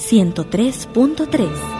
103.3.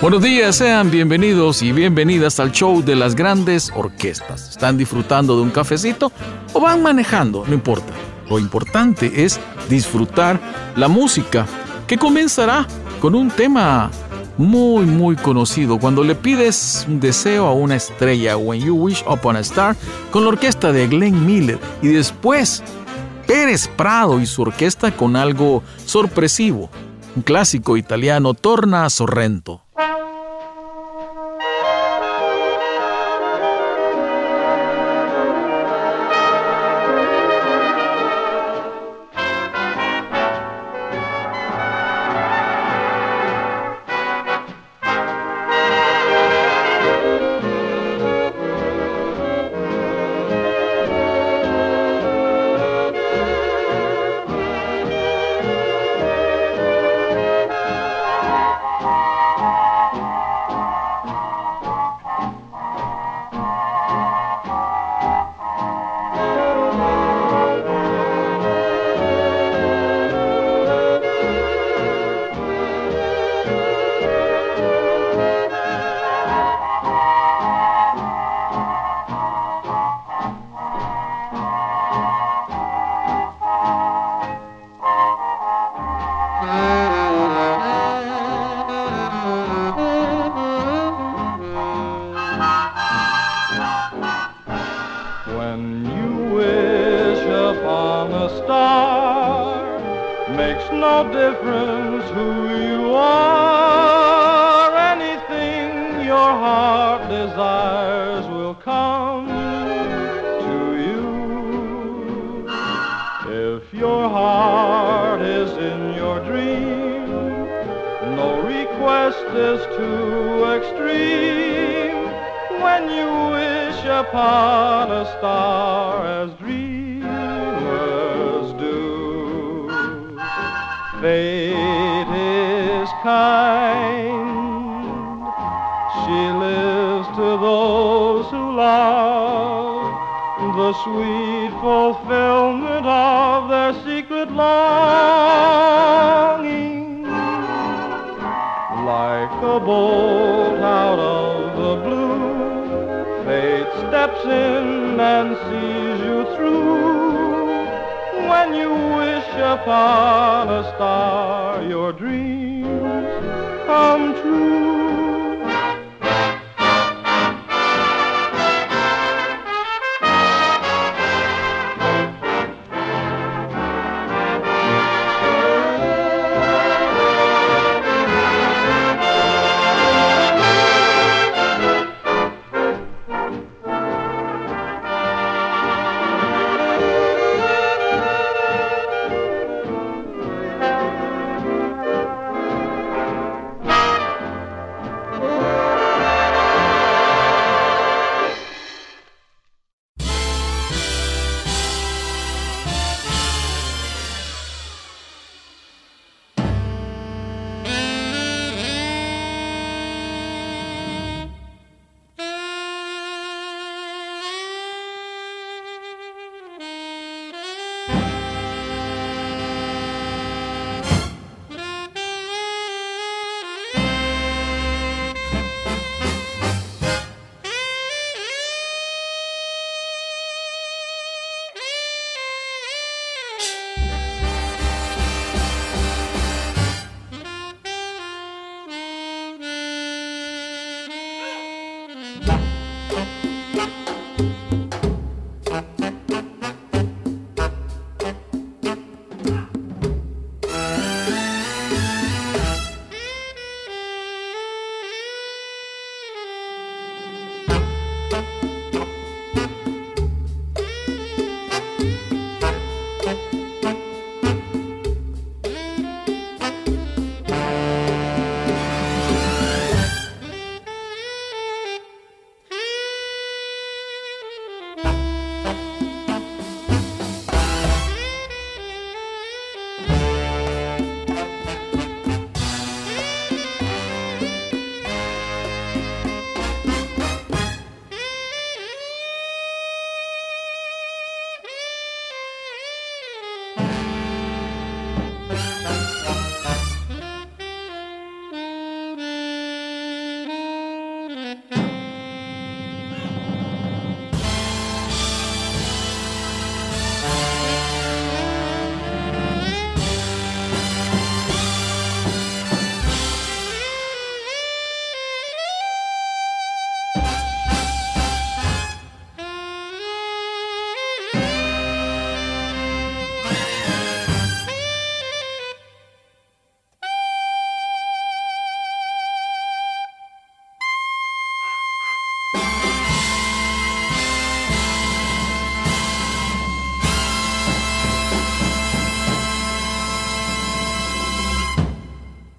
Buenos días, sean bienvenidos y bienvenidas al show de las grandes orquestas. ¿Están disfrutando de un cafecito o van manejando? No importa. Lo importante es disfrutar la música, que comenzará con un tema muy muy conocido. Cuando le pides un deseo a una estrella, When You Wish Upon a Star, con la orquesta de Glenn Miller. Y después, Pérez Prado y su orquesta con algo sorpresivo. Un clásico italiano, Torna Sorrento. is kind. She lives to those who love the sweet fulfillment of their secret longing. Like a bolt out of the blue, fate steps in and sees you through when you wish upon a star your dream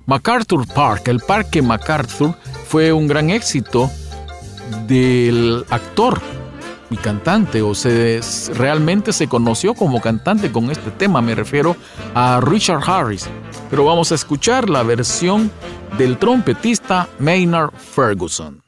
MacArthur Park, el Parque MacArthur, fue un gran éxito del actor y cantante, o se realmente se conoció como cantante con este tema, me refiero a Richard Harris. Pero vamos a escuchar la versión del trompetista Maynard Ferguson.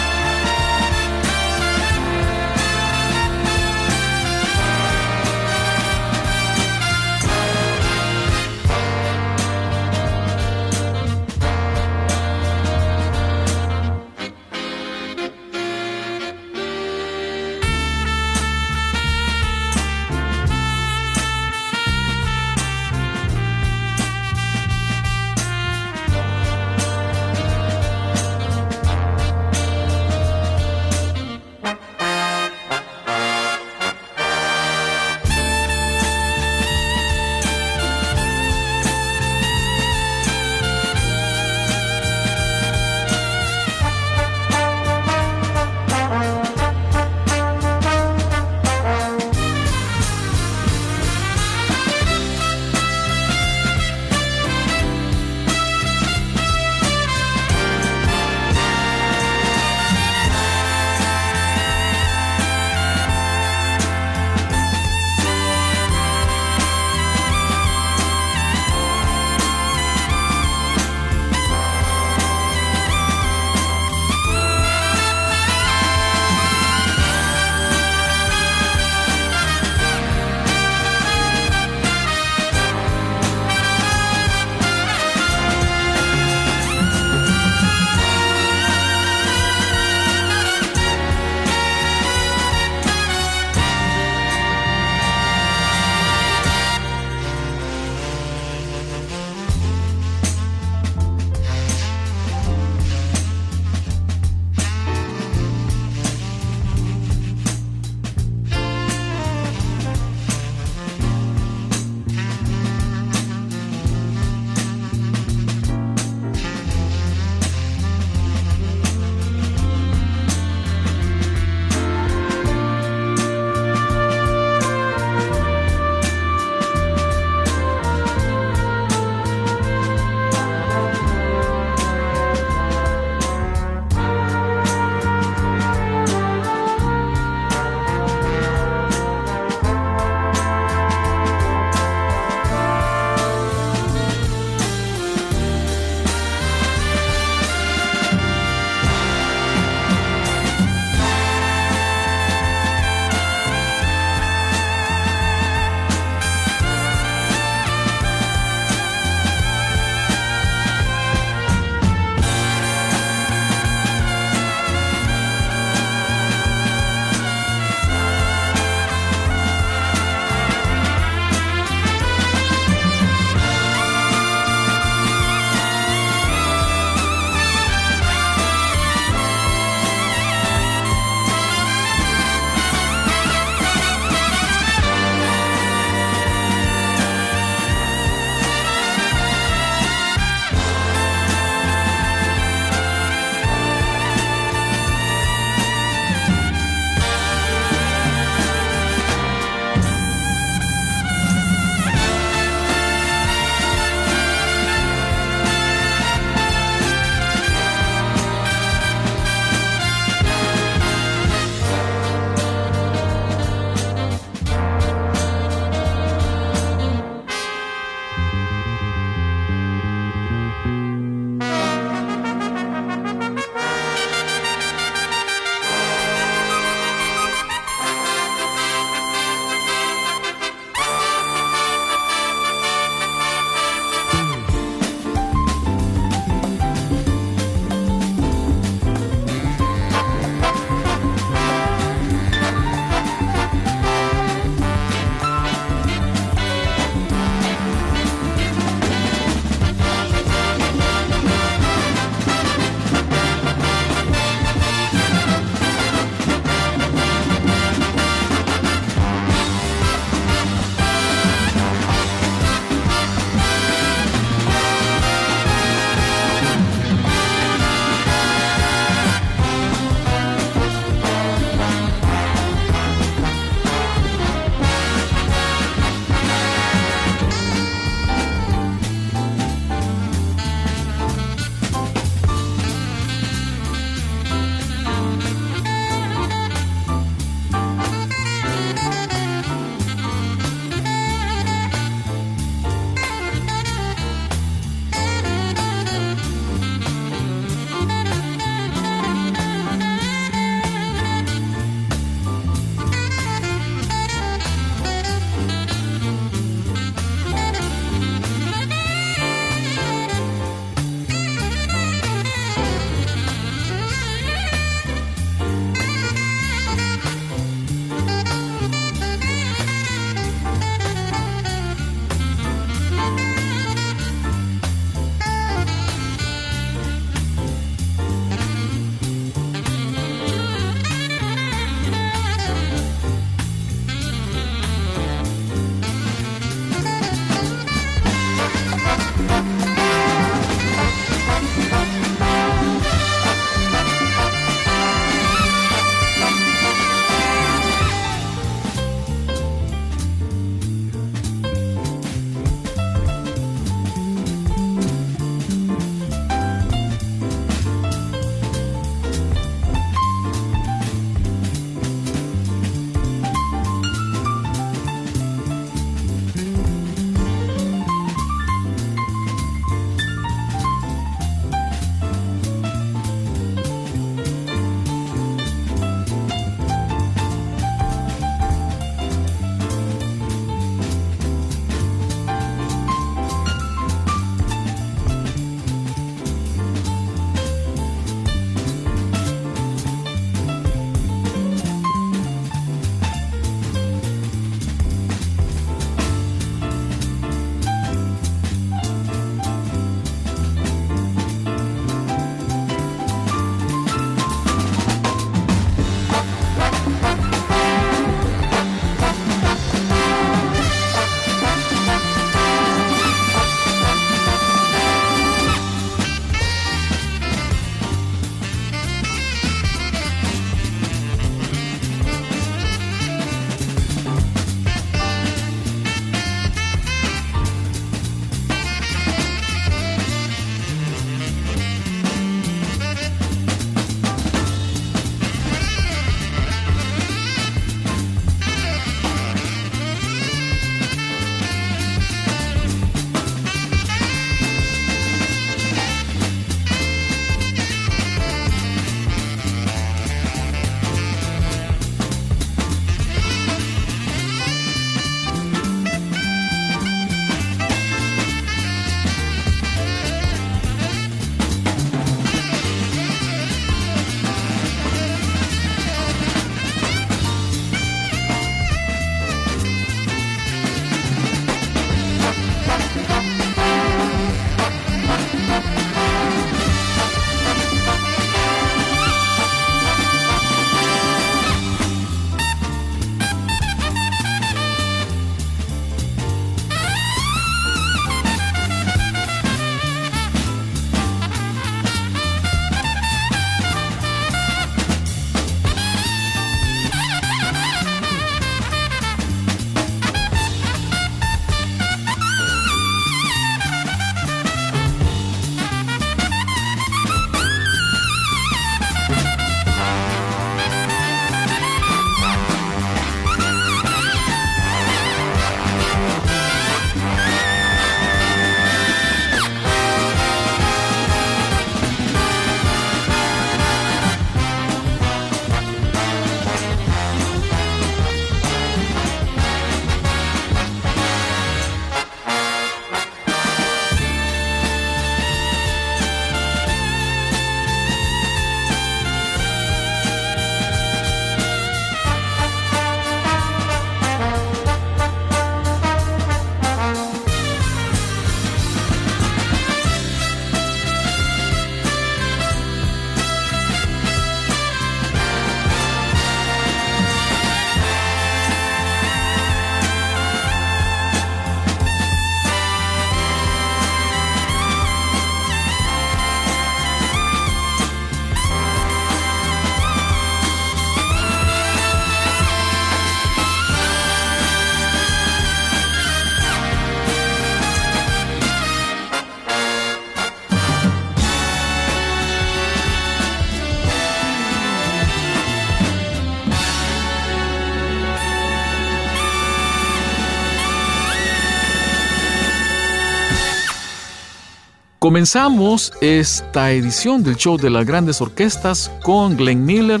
Comenzamos esta edición del show de las grandes orquestas con Glenn Miller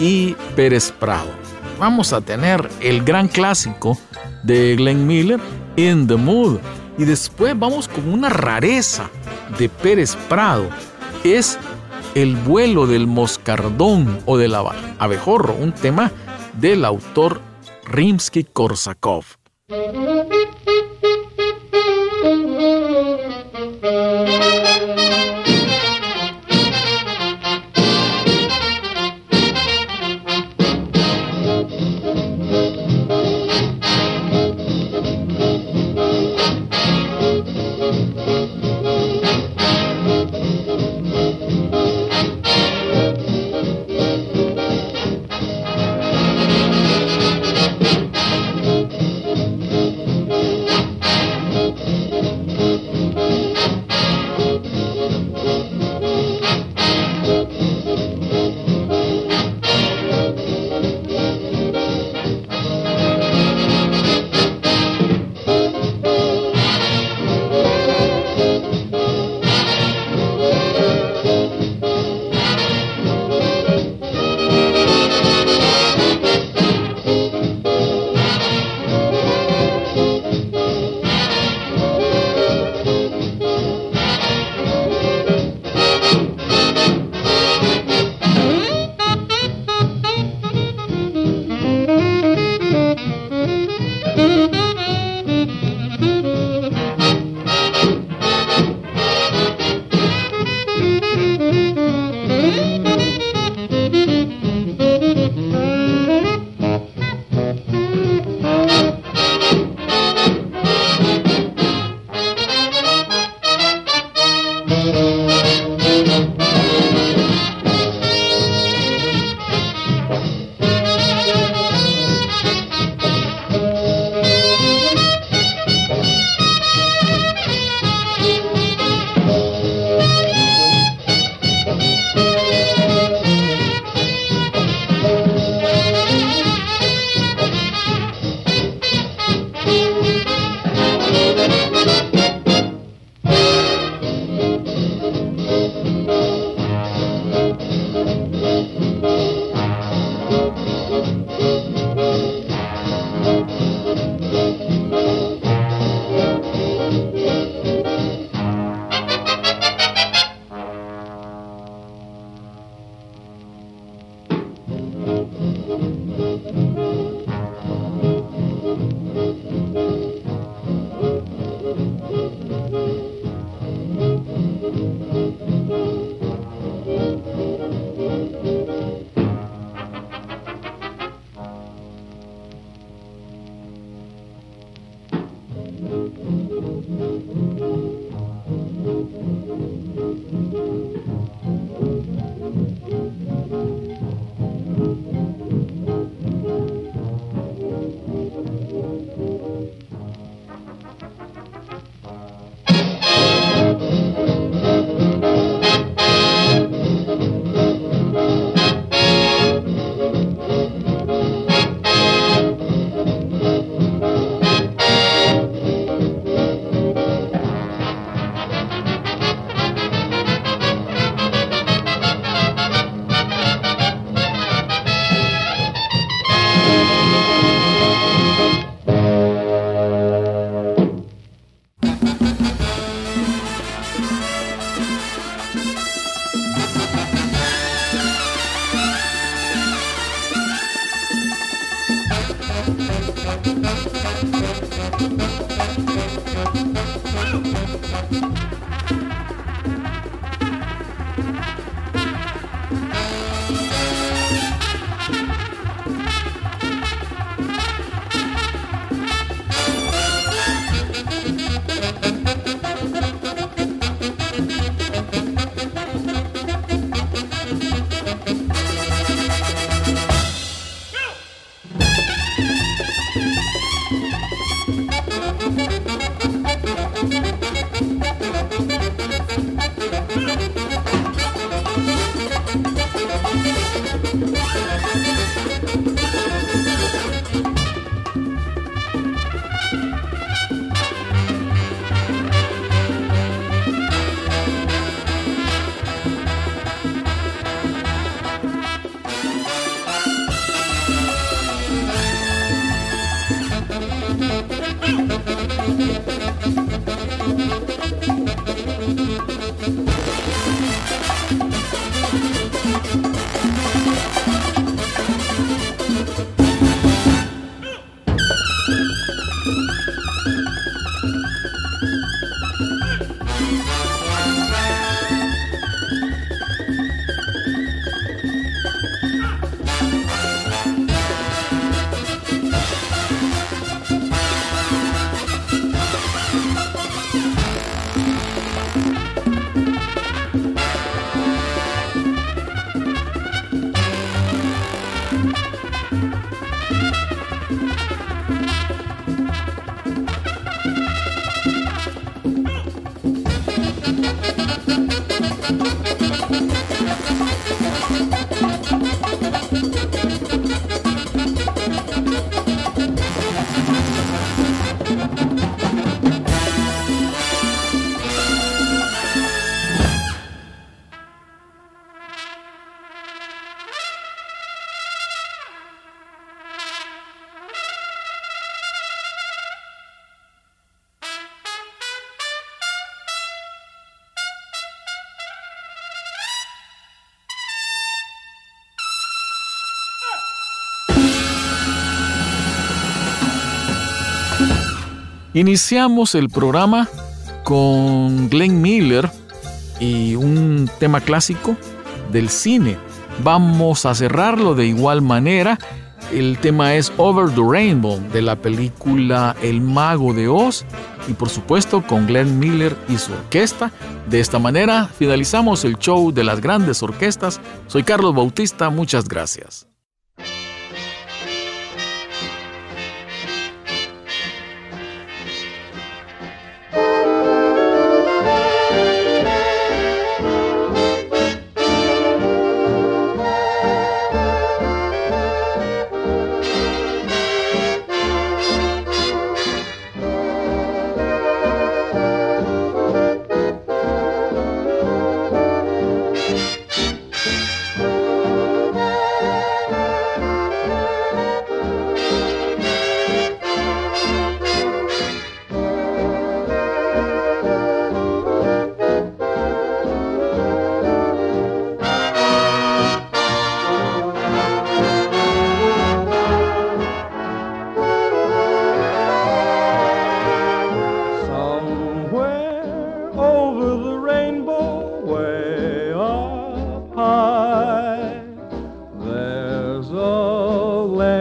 y Pérez Prado. Vamos a tener el gran clásico de Glenn Miller, In the Mood. Y después vamos con una rareza de Pérez Prado. Es el vuelo del moscardón o del abejorro, un tema del autor Rimsky-Korsakov. Iniciamos el programa con Glenn Miller y un tema clásico del cine. Vamos a cerrarlo de igual manera. El tema es Over the Rainbow de la película El Mago de Oz y por supuesto con Glenn Miller y su orquesta. De esta manera finalizamos el show de las grandes orquestas. Soy Carlos Bautista, muchas gracias.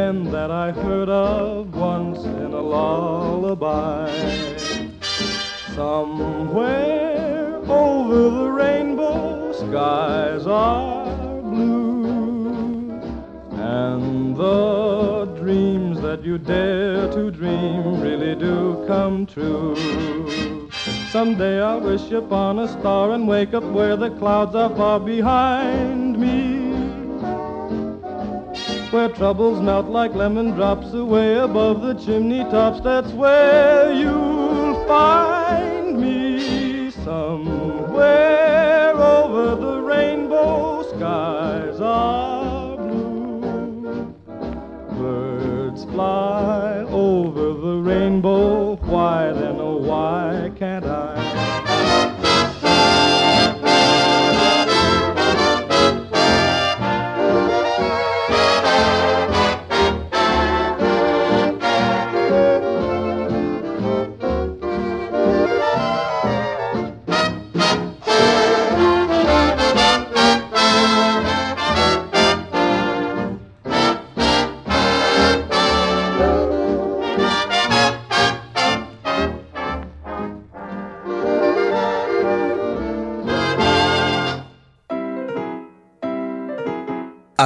that I heard of once in a lullaby. Somewhere over the rainbow, skies are blue, and the dreams that you dare to dream really do come true. Someday I'll wish upon a star and wake up where the clouds are far behind. Where troubles melt like lemon drops away above the chimney tops, that's where you'll find me somewhere over the rainbow skies are blue. Birds fly over the rainbow, why then, oh, why can't I?